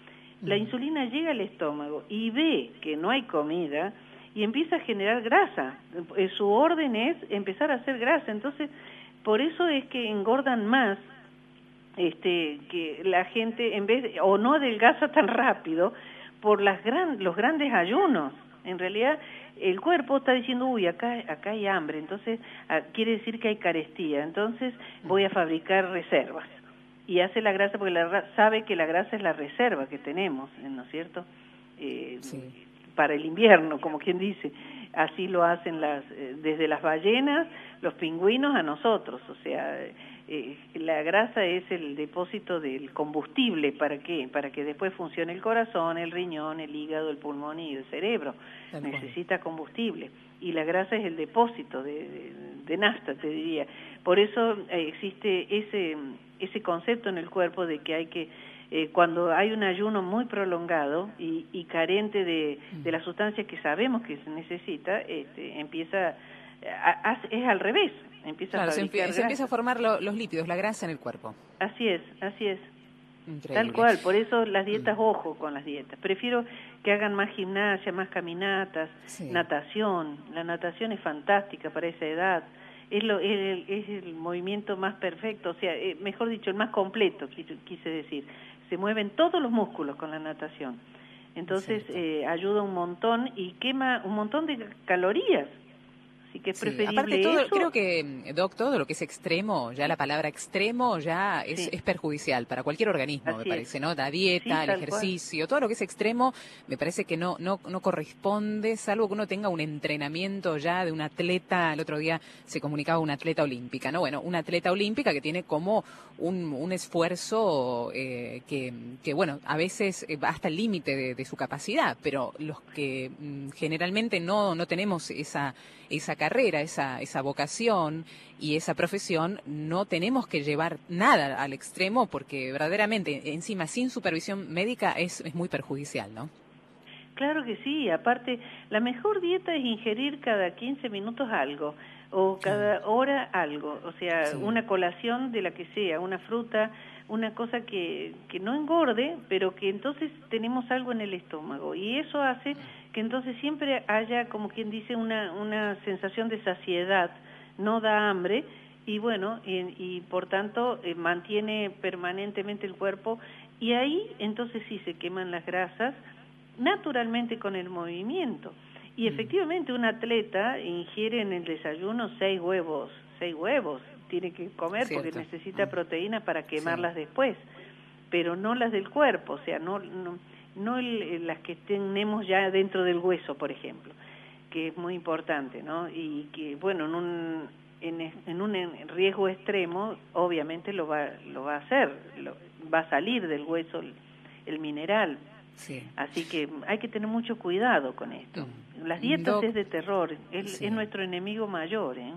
La insulina llega al estómago y ve que no hay comida y empieza a generar grasa. Eh, Su orden es empezar a hacer grasa. Entonces, por eso es que engordan más este que la gente en vez de- o no adelgaza tan rápido por las gran, los grandes ayunos. En realidad el cuerpo está diciendo, uy, acá acá hay hambre, entonces ah, quiere decir que hay carestía, entonces voy a fabricar reservas. Y hace la grasa porque la, sabe que la grasa es la reserva que tenemos, ¿no es cierto? Eh, Sí. Para el invierno, como quien dice. Así lo hacen las, eh, desde las ballenas, los pingüinos a nosotros. O sea, eh, la grasa es el depósito del combustible. ¿Para qué? Para que después funcione el corazón, el riñón, el hígado, el pulmón y el cerebro. Necesita combustible. Y la grasa es el depósito de, de, de nafta, te diría. Por eso eh, existe ese, ese concepto en el cuerpo de que hay que eh, cuando hay un ayuno muy prolongado y, y carente de, de las sustancias que sabemos que se necesita, este, empieza, a- a- es al revés, empieza Claro, a se, fabricar empie- se empieza a formar lo- los lípidos, la grasa en el cuerpo. Así es, así es. Increíble. Tal cual, por eso las dietas, ojo con las dietas. Prefiero que hagan más gimnasia, más caminatas, Sí. natación. La natación es fantástica para esa edad. Es, lo, es, el, es el movimiento más perfecto, o sea, eh, mejor dicho, el más completo, quise, quise decir. Se mueven todos los músculos con la natación. Entonces eh, ayuda un montón y quema un montón de calorías. Así que es Sí, preferible aparte todo, eso. creo que, mm, Doc, todo lo que es extremo, ya la palabra extremo ya es, Sí. es perjudicial para cualquier organismo, Así me parece, ¿no? La dieta, Sí, el cual. ejercicio, todo lo que es extremo, me parece que no, no, no corresponde, salvo que uno tenga un entrenamiento ya de un atleta, el otro día se comunicaba una atleta olímpica, ¿no? Bueno, una atleta olímpica que tiene como un, un esfuerzo eh, que, que, bueno, a veces eh, va hasta el límite de, de su capacidad, pero los que mm, generalmente no, no tenemos esa, esa carrera, esa, esa vocación y esa profesión, no tenemos que llevar nada al extremo porque verdaderamente, encima, sin supervisión médica es, es muy perjudicial, ¿no? Claro que sí, aparte, la mejor dieta es ingerir cada 15 minutos algo o cada hora algo, o sea, Sí. una colación de la que sea, una fruta, una cosa que, que no engorde, pero que entonces tenemos algo en el estómago y eso hace que entonces siempre haya, como quien dice, una, una sensación de saciedad, no da hambre y bueno, y, y por tanto eh, mantiene permanentemente el cuerpo y ahí entonces sí se queman las grasas naturalmente con el movimiento. Mm. Y efectivamente un atleta ingiere en el desayuno seis huevos, seis huevos, tiene que comer porque necesita Mm. proteínas para quemarlas Sí. después, pero no las del cuerpo, o sea, no, no, no el- las que tenemos ya dentro del hueso, por ejemplo, que es muy importante, ¿no? Y que, bueno, en un, en, en un riesgo extremo, obviamente lo va, lo va a hacer, lo- va a salir del hueso el, el mineral. Sí. Así que hay que tener mucho cuidado con esto. Las dietas es de terror, es, Sí. es nuestro enemigo mayor, ¿eh?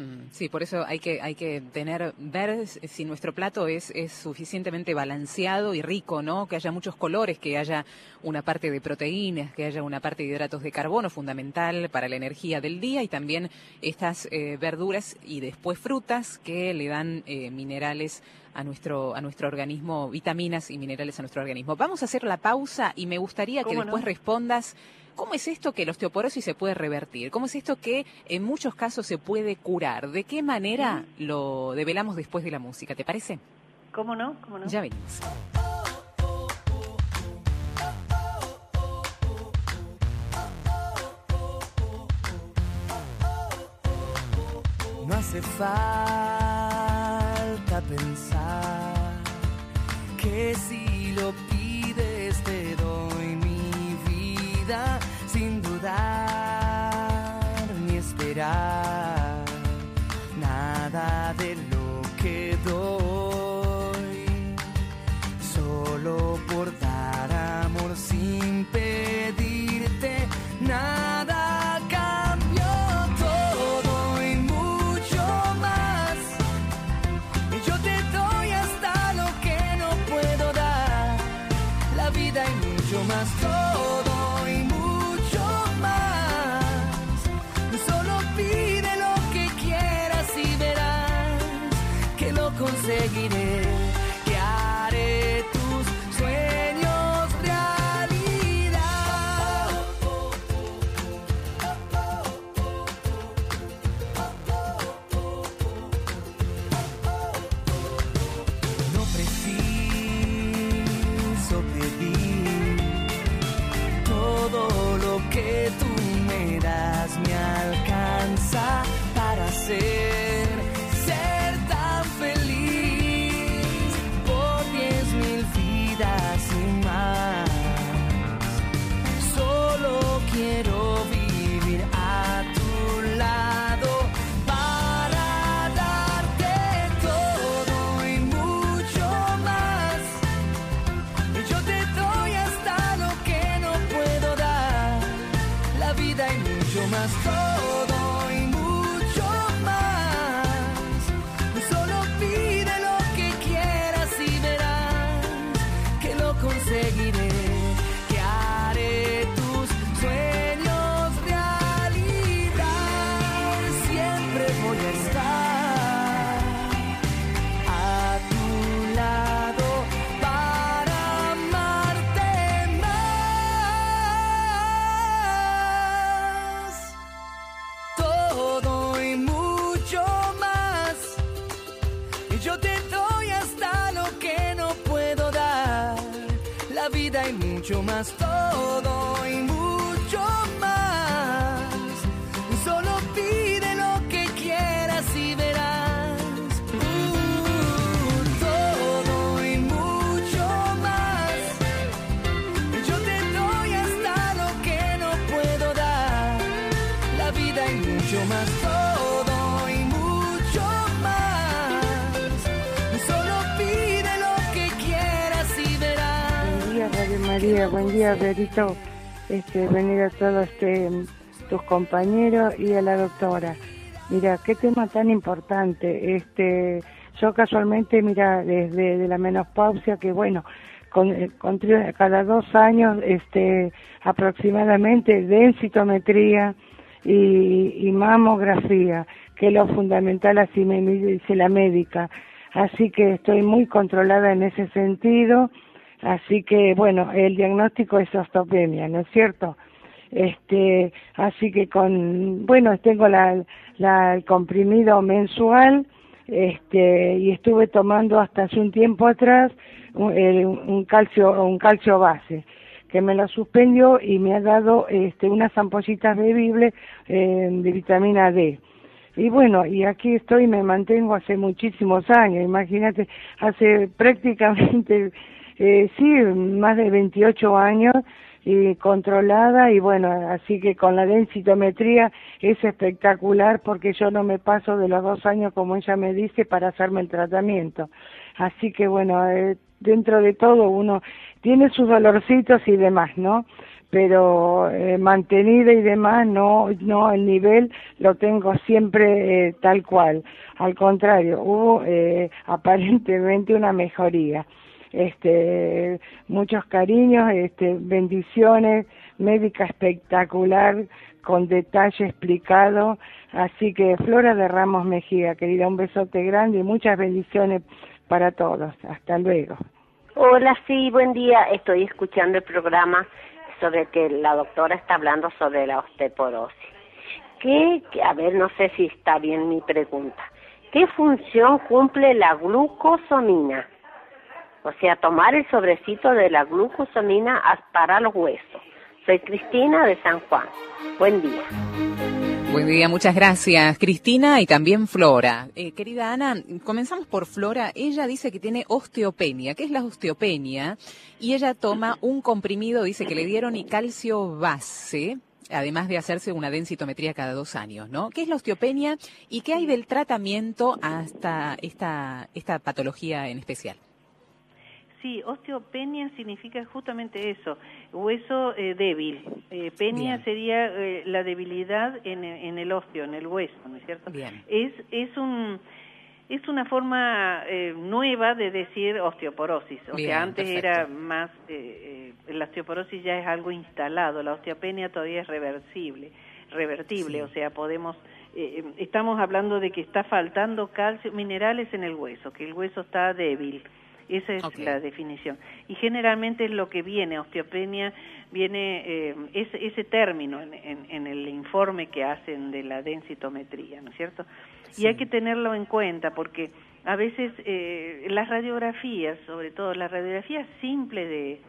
Mm, Sí, por eso hay que hay que tener ver si nuestro plato es es suficientemente balanceado y rico, ¿no? Que haya muchos colores, que haya una parte de proteínas, que haya una parte de hidratos de carbono fundamental para la energía del día y también estas eh, verduras y después frutas que le dan eh, minerales a nuestro a nuestro organismo, vitaminas y minerales a nuestro organismo. Vamos a hacer la pausa y me gustaría que después respondas ¿Cómo es esto que la osteoporosis se puede revertir? ¿Cómo es esto que en muchos casos se puede curar? ¿De qué manera lo develamos después de la música? ¿Te parece? ¿Cómo no? ¿Cómo no? Ya venimos. No hace falta pensar que si lo pides te doy mi vida egirere mucho más. Día, Berito. Este, venir a todos este, tus compañeros y a la doctora. Mira, qué tema tan importante. Este, yo casualmente, mira, desde de la menopausia, que bueno, con, eh, con cada dos años, este, aproximadamente, densitometría y, y mamografía, que es lo fundamental, así me dice la médica. Así que estoy muy controlada en ese sentido. Así que, bueno, el diagnóstico es osteopenia, ¿no es cierto? Este, así que con, bueno, tengo la, la el comprimido mensual, este, y estuve tomando hasta hace un tiempo atrás un, un calcio, un calcio base, que me lo suspendió y me ha dado, este, unas ampollitas bebibles eh, de vitamina D. Y bueno, y aquí estoy, me mantengo hace muchísimos años, imagínate, hace prácticamente, eh, sí, más de 28 años y controlada y bueno, así que con la densitometría es espectacular porque yo no me paso de los dos años como ella me dice para hacerme el tratamiento. Así que bueno, eh, dentro de todo uno tiene sus dolorcitos y demás, ¿no? Pero eh, mantenida y demás, no, no, el nivel lo tengo siempre eh, tal cual. Al contrario, hubo eh, aparentemente una mejoría este muchos cariños, este bendiciones, médica espectacular con detalle explicado, así que Flora de Ramos Mejía, querida, un besote grande y muchas bendiciones para todos. Hasta luego. Hola, sí, buen día. Estoy escuchando el programa sobre que la doctora está hablando sobre la osteoporosis. ¿Qué, a ver, no sé si está bien mi pregunta. ¿Qué función cumple la glucosamina? O sea, tomar el sobrecito de la glucosamina para los huesos. Soy Cristina de San Juan. Buen día. Buen día, muchas gracias Cristina y también Flora. Eh, querida Ana, comenzamos por Flora. Ella dice que tiene osteopenia. ¿Qué es la osteopenia? Y ella toma un comprimido, dice que le dieron y calcio base, además de hacerse una densitometría cada dos años, ¿no? ¿Qué es la osteopenia y qué hay del tratamiento hasta esta, esta patología en especial? Sí, osteopenia significa justamente eso, hueso eh, débil. Eh, penia sería eh, la debilidad en, en, el osteo, en el hueso, ¿no es cierto? Bien. Es, es un es una forma eh, nueva de decir osteoporosis. O Bien, sea, antes perfecto. era más, eh, eh, la osteoporosis ya es algo instalado, la osteopenia todavía es reversible, revertible, Sí. o sea, podemos, eh, estamos hablando de que está faltando calcio, minerales en el hueso, que el hueso está débil. Esa es la definición. Y generalmente es lo que viene, osteopenia viene, eh, ese, ese término en, en- en el informe que hacen de la densitometría, ¿no es cierto? Sí. Y hay que tenerlo en cuenta porque a veces eh, las radiografías, sobre todo la radiografía simple de,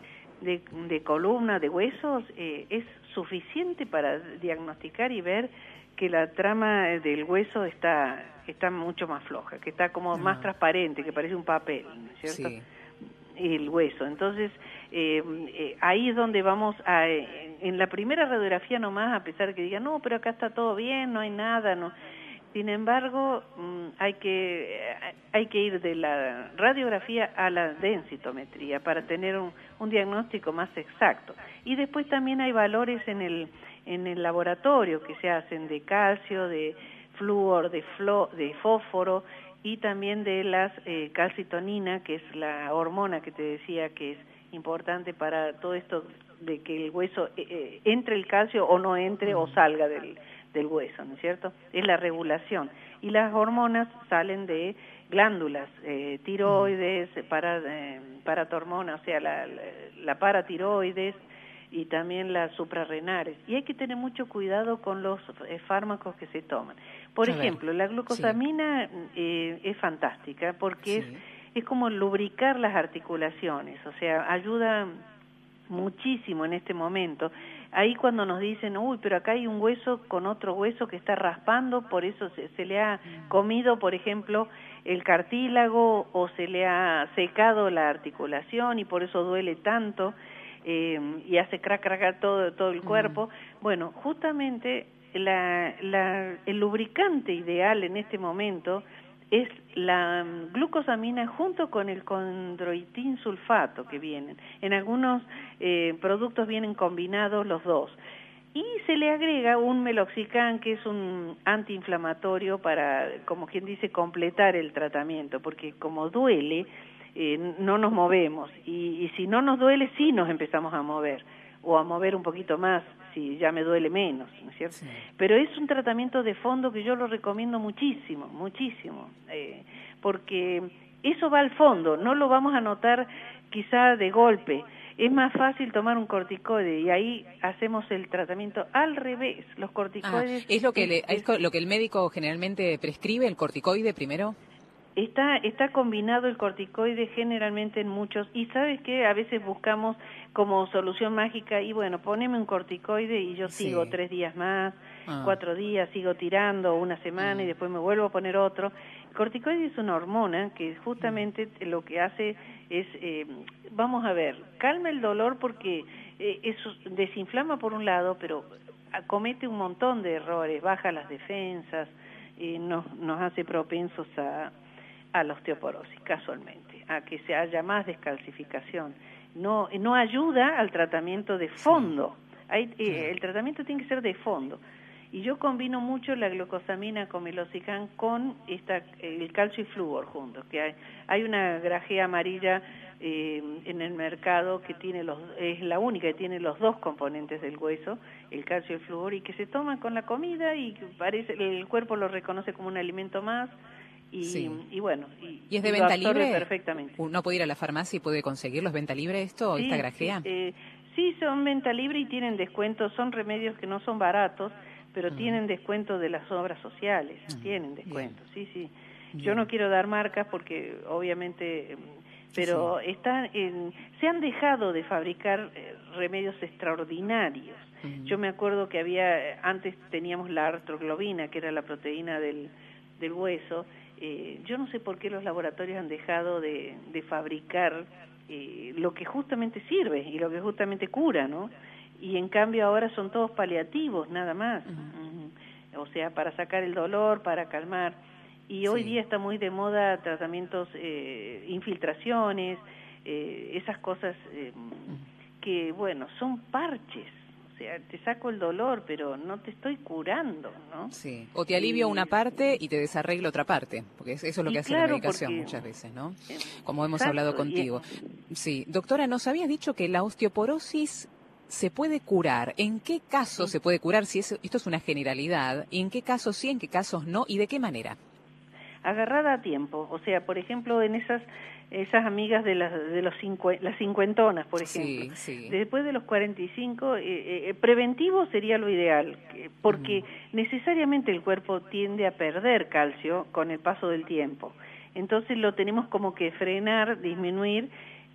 de, de columna, de huesos, eh, es suficiente para diagnosticar y ver que la trama del hueso está está mucho más floja, que está como más Ah. transparente, que parece un papel, ¿no es cierto? Sí. el hueso. Entonces, eh, eh, ahí es donde vamos a, eh, en la primera radiografía nomás, a pesar de que digan, no, pero acá está todo bien, no hay nada, no. Sin embargo, mm, hay que eh, hay que ir de la radiografía a la densitometría para tener un, un diagnóstico más exacto. Y después también hay valores en el en el laboratorio que se hacen de calcio, de flúor, de flo, de fósforo y también de las eh, calcitonina, que es la hormona que te decía que es importante para todo esto de que el hueso eh, eh, entre el calcio o no entre o salga del, del hueso, ¿no es cierto? Es la regulación. Y las hormonas salen de glándulas, eh, tiroides, para, eh, paratormona, o sea, la, la, la paratiroides y también las suprarrenales. Y hay que tener mucho cuidado con los eh, fármacos que se toman. Por A ver, ejemplo, la glucosamina eh, es fantástica porque es es como lubricar las articulaciones, o sea, ayuda muchísimo en este momento. Ahí cuando nos dicen, uy, pero acá hay un hueso con otro hueso que está raspando, por eso se, se le ha comido, por ejemplo, el cartílago o se le ha secado la articulación y por eso duele tanto eh, y hace crack, crack todo, todo el cuerpo. Bueno, justamente la, la, el lubricante ideal en este momento es la mm, glucosamina junto con el condroitin sulfato que vienen. En algunos eh, productos vienen combinados los dos. Y se le agrega un meloxicam que es un antiinflamatorio para, como quien dice, completar el tratamiento, porque como duele, eh, no nos movemos. Y, y si no nos duele, sí nos empezamos a mover, o a mover un poquito más, si ya me duele menos, ¿no es cierto? Sí. Pero es un tratamiento de fondo que yo lo recomiendo muchísimo, muchísimo, eh, porque eso va al fondo, no lo vamos a notar quizá de golpe. Es más fácil tomar un corticoide y ahí hacemos el tratamiento al revés. Los Ah, corticoides es lo que le- es- lo que el médico generalmente prescribe, el corticoide primero. Está, está combinado el corticoide generalmente en muchos, y sabes que a veces buscamos como solución mágica, y bueno, poneme un corticoide y yo Sí. sigo tres días más, Ah. cuatro días, sigo tirando una semana y Mm. después me vuelvo a poner otro. El corticoide es una hormona que justamente Mm. lo que hace es, eh, vamos a ver, calma el dolor porque eh, eso desinflama por un lado, pero comete un montón de errores, baja las defensas, eh, nos, nos hace propensos a, a la osteoporosis, casualmente, a que se haya más descalcificación. No, no ayuda al tratamiento de fondo. Hay, eh, el tratamiento tiene que ser de fondo. Y yo combino mucho la glucosamina con melocican con esta, el calcio y flúor juntos, que hay, hay una grajea amarilla eh, en el mercado que tiene los, es la única que tiene los dos componentes del hueso, el calcio y el flúor, y que se toma con la comida y parece, el cuerpo lo reconoce como un alimento más, y, y, bueno y, es de venta libre perfectamente uno puede ir a la farmacia y puede conseguir los venta libre esto esta grajea sí, eh, sí son venta libre y tienen descuentos son remedios que no son baratos pero mm. tienen descuento de las obras sociales, mm. tienen descuento, sí, sí. Yo no quiero dar marcas porque obviamente, pero están en, se han dejado de fabricar eh, remedios extraordinarios. Mm. Yo me acuerdo que había, antes teníamos la artroglobina, que era la proteína del, del hueso. Eh, yo no sé por qué los laboratorios han dejado de, de fabricar eh, lo que justamente sirve y lo que justamente cura, ¿no? y en cambio ahora son todos paliativos nada más, o sea, para sacar el dolor, para calmar. Y hoy día está muy de moda tratamientos, eh, infiltraciones, eh, esas cosas eh, que, bueno, son parches. O sea, te saco el dolor, pero no te estoy curando, ¿no? Sí. O te alivio una parte y te desarreglo otra parte, porque eso es lo que hace la medicación muchas veces, ¿no? Como hemos hablado contigo. Sí. Doctora, nos habías dicho que la osteoporosis se puede curar? ¿En qué casos se puede curar? Si esto es una generalidad, ¿y en qué casos sí, en qué casos no? ¿Y de qué manera? Agarrada a tiempo. O sea, por ejemplo, en esas esas amigas de las de los las cincuentonas, por ejemplo. Después de los 45, eh, eh, eh, preventivo sería lo ideal, porque necesariamente el cuerpo tiende a perder calcio con el paso del tiempo. Entonces lo tenemos como que frenar, disminuir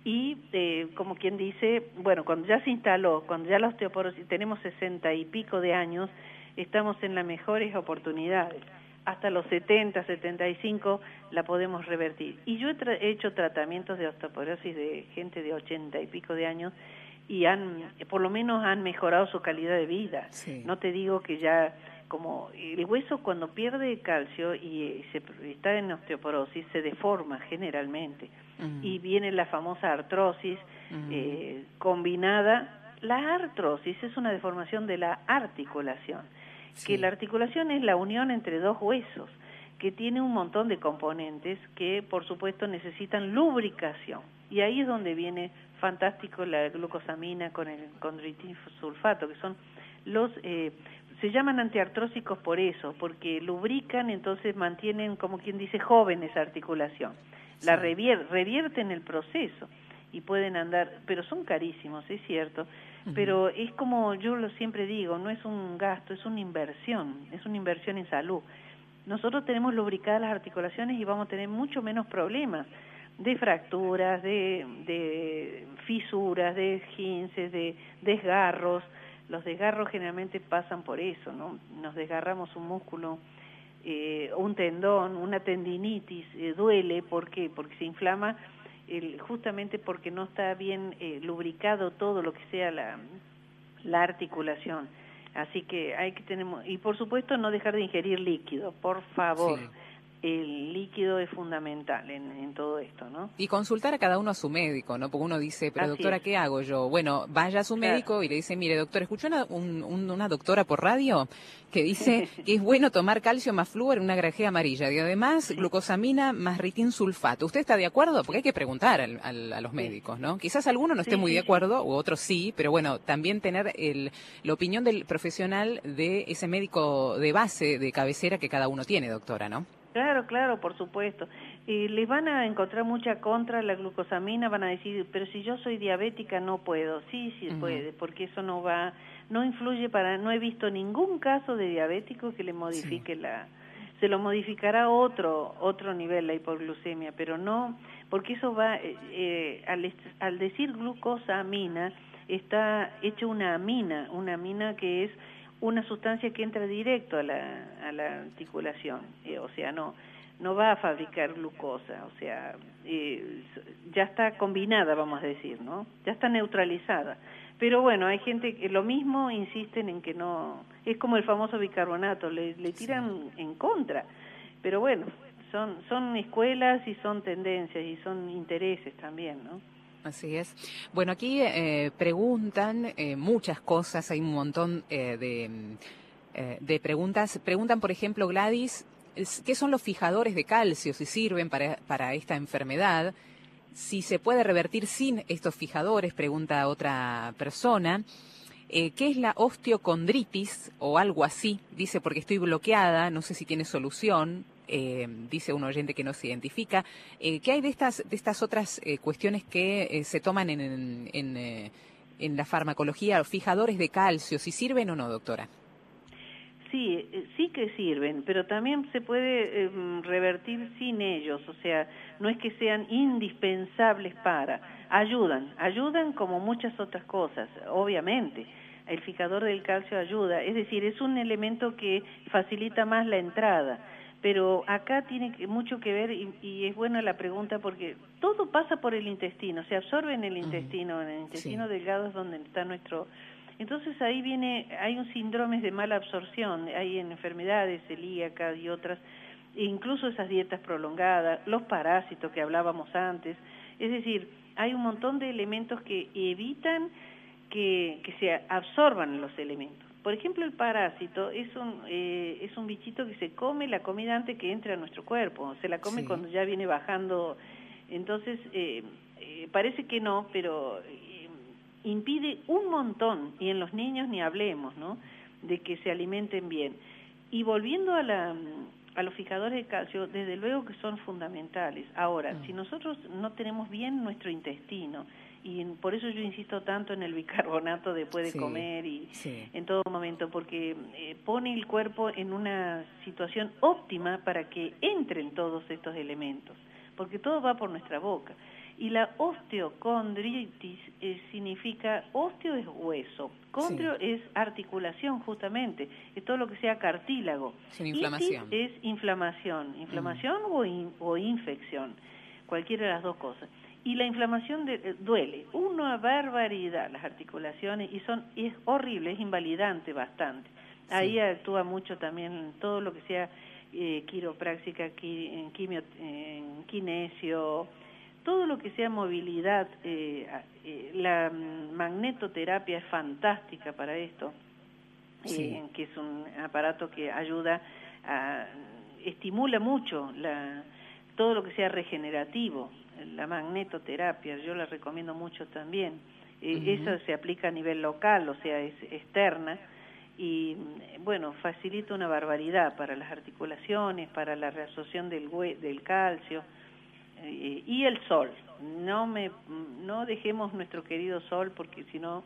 y eh, como quien dice, bueno, cuando ya se instaló, cuando ya la osteoporosis, tenemos sesenta y pico de años, estamos en las mejores oportunidades. Hasta los 70, 75 la podemos revertir. Y yo he, hecho tratamientos de osteoporosis de gente de ochenta y pico de años y han, por lo menos han mejorado su calidad de vida. No te digo que ya como el hueso cuando pierde calcio y eh, se, está en osteoporosis se deforma generalmente y viene la famosa artrosis eh, combinada. La artrosis es una deformación de la articulación, que la articulación es la unión entre dos huesos, que tiene un montón de componentes que por supuesto necesitan lubricación. Y ahí es donde viene fantástico la glucosamina con el sulfato, que son los eh, se llaman antiartrósicos por eso, porque lubrican, entonces mantienen, como quien dice, joven esa articulación. La revierten el proceso y pueden andar, pero son carísimos, es cierto, pero es como yo lo siempre digo, no es un gasto, es una inversión, es una inversión en salud. Nosotros tenemos lubricadas las articulaciones y vamos a tener mucho menos problemas de fracturas, de, de fisuras, de esguinces, de desgarros, los desgarros generalmente pasan por eso, ¿no? Nos desgarramos un músculo, eh, un tendón, una tendinitis, eh, duele, ¿por qué? Porque se inflama el, justamente porque no está bien eh, lubricado todo lo que sea la, la articulación. Así que hay que tener, y por supuesto no dejar de ingerir líquido, por favor el líquido es fundamental en, en, todo esto, ¿no? Y consultar a cada uno a su médico, ¿no? Porque uno dice, pero doctora, ¿qué hago yo? Bueno, vaya a su médico y le dice, mire, doctor, escuchó una, una doctora por radio que dice que es bueno tomar calcio más flúor en una grajea amarilla y además glucosamina más ritin sulfato. ¿Usted está de acuerdo? Porque hay que preguntar a los médicos, ¿no? Quizás alguno no esté muy de acuerdo o otros sí, pero bueno, también tener el, la opinión del profesional de ese médico de base, de cabecera que cada uno tiene, doctora, ¿no? Claro, claro, por supuesto. Y les van a encontrar mucha contra la glucosamina, van a decir, pero si yo soy diabética no puedo. Sí, sí puede, porque eso no va, no influye para, no he visto ningún caso de diabético que le modifique la, se lo modificará otro, otro nivel la hipoglucemia, pero no, porque eso va, eh, eh al, al decir glucosamina, está hecho una amina, una amina que es una sustancia que entra directo a la, a la articulación, eh, o sea, no, no va a fabricar glucosa, o sea, eh, ya está combinada, vamos a decir, ¿no? Ya está neutralizada. Pero bueno, hay gente que lo mismo insisten en que no, es como el famoso bicarbonato, le, le tiran en contra. Pero bueno, son, son escuelas y son tendencias y son intereses también, ¿no? Así es. Bueno, aquí eh, preguntan eh, muchas cosas, hay un montón eh, de, eh, de preguntas. Preguntan, por ejemplo, Gladys, ¿qué son los fijadores de calcio? Si sirven para, para esta enfermedad. Si se puede revertir sin estos fijadores, pregunta otra persona. ¿Qué es la osteocondritis o algo así? Dice, porque estoy bloqueada, no sé si tiene solución. Eh, dice un oyente que no se identifica. Eh, ¿Qué hay de estas, de estas otras eh, cuestiones que eh, se toman en, en, en, eh, en la farmacología, fijadores de calcio, si sirven o no, doctora? Sí, eh, sí que sirven, pero también se puede eh, revertir sin ellos, o sea, no es que sean indispensables para, ayudan, ayudan como muchas otras cosas, obviamente. El fijador del calcio ayuda, es decir, es un elemento que facilita más la entrada, pero acá tiene que- mucho que ver y, y es buena la pregunta porque todo pasa por el intestino, se absorbe en el intestino, en el intestino delgado es donde está nuestro entonces ahí viene, hay un síndrome de mala absorción, hay en enfermedades celíacas y otras, e incluso esas dietas prolongadas, los parásitos que hablábamos antes, es decir, hay un montón de elementos que evitan que, que se absorban los elementos. Por ejemplo, el parásito es un, eh, es un bichito que se come la comida antes que entre a nuestro cuerpo, se la come Sí. cuando ya viene bajando, entonces eh, eh, parece que no, pero eh, impide un montón, y en los niños ni hablemos, ¿no?, de que se alimenten bien. Y volviendo a, la, a los fijadores de calcio, desde luego que son fundamentales. Ahora, Mm. si nosotros no tenemos bien nuestro intestino, y por eso yo insisto tanto en el bicarbonato después de Sí, comer y sí. en todo momento, porque eh, pone el cuerpo en una situación óptima para que entren todos estos elementos, porque todo va por nuestra boca. Y la osteocondritis eh, significa, osteo es hueso, condrio es articulación justamente, es todo lo que sea cartílago. Itis inflamación. es inflamación, inflamación o, in- o infección, cualquiera de las dos cosas. Y la inflamación de- eh, duele, una barbaridad las articulaciones y son es horrible, es invalidante bastante. Ahí actúa mucho también todo lo que sea eh, quiropráctica, qui- en quimio, en kinesio, todo lo que sea movilidad. eh, eh, la magnetoterapia es fantástica para esto, Sí. eh, que es un aparato que ayuda a estimula mucho la, todo lo que sea regenerativo, la magnetoterapia, yo la recomiendo mucho también. Eh. Eso se aplica a nivel local, o sea, es externa y bueno, facilita una barbaridad para las articulaciones, para la reabsorción del, del calcio eh, y el sol. No me no dejemos nuestro querido sol porque si no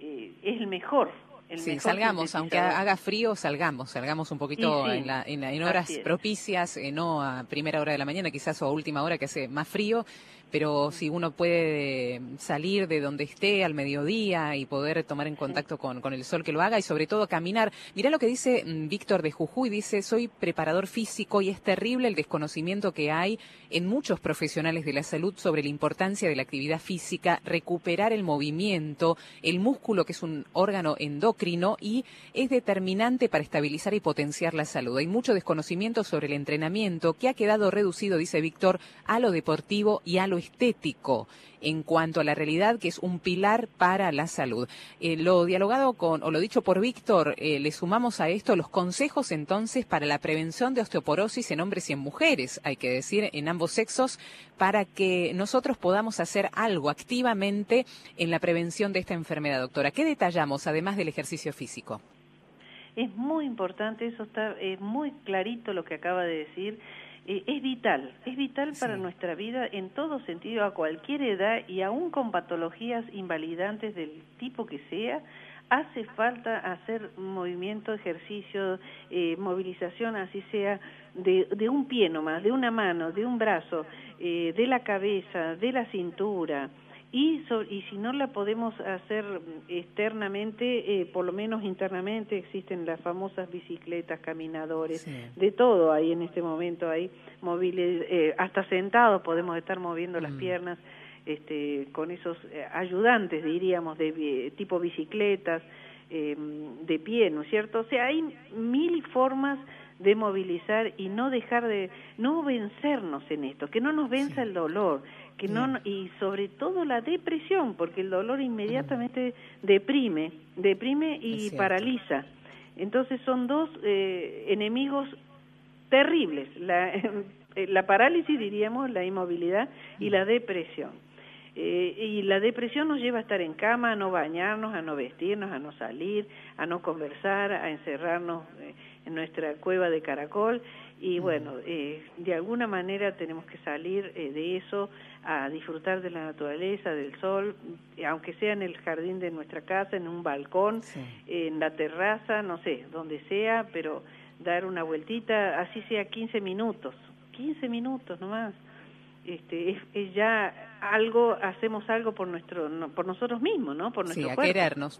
eh, es el mejor. El Sí, salgamos, aunque haga frío, salgamos, salgamos un poquito sí, en, la- en la- en horas propicias, eh, no a primera hora de la mañana, quizás o a última hora que hace más frío, pero si uno puede salir de donde esté al mediodía y poder tomar en contacto con, con el sol que lo haga y sobre todo caminar. Mirá lo que dice mm, Víctor de Jujuy, dice, soy preparador físico y es terrible el desconocimiento que hay en muchos profesionales de la salud sobre la importancia de la actividad física, recuperar el movimiento, el músculo que es un órgano endocrino y es determinante para estabilizar y potenciar la salud. Hay mucho desconocimiento sobre el entrenamiento que ha quedado reducido, dice Víctor, a lo deportivo y a lo estético en cuanto a la realidad que es un pilar para la salud. Eh, lo dialogado con, o lo dicho por Víctor, eh, le sumamos a esto los consejos entonces para la prevención de osteoporosis en hombres y en mujeres, hay que decir, en ambos sexos, para que nosotros podamos hacer algo activamente en la prevención de esta enfermedad, doctora. ¿Qué detallamos además del ejercicio físico? Es muy importante, eso está muy clarito lo que acaba de decir. Eh, es vital, es vital para nuestra vida en todo sentido, a cualquier edad y aún con patologías invalidantes del tipo que sea. Hace falta hacer movimiento, ejercicio, eh, movilización, así sea de, de un pie nomás, de una mano, de un brazo, eh, de la cabeza, de la cintura. Y, so- y si no la podemos hacer externamente, eh, por lo menos internamente existen las famosas bicicletas, caminadores, Sí. de todo ahí en este momento, hay móviles, eh, hasta sentados podemos estar moviendo las Mm. piernas este, con esos eh, ayudantes, diríamos, de tipo bicicletas, eh, de pie, ¿no es cierto? O sea, hay mil formas de movilizar y no dejar de, no vencernos en esto, que no nos venza el dolor, que no y sobre todo la depresión, porque el dolor inmediatamente deprime, deprime y paraliza. Entonces son dos eh, enemigos terribles, la, la parálisis diríamos, la inmovilidad y la depresión. Eh, y la depresión nos lleva a estar en cama, a no bañarnos, a no vestirnos, a no salir, a no conversar, a encerrarnos eh, en nuestra cueva de caracol. Y bueno, eh, de alguna manera tenemos que salir eh, de eso a disfrutar de la naturaleza, del sol, eh, aunque sea en el jardín de nuestra casa, en un balcón, Sí. en la terraza, no sé, donde sea, pero dar una vueltita, así sea 15 minutos, 15 minutos nomás. Este, es, es ya algo, hacemos algo por nuestro, no- por nosotros mismos, ¿no? Por Sí, nuestro a cuerpo. querernos.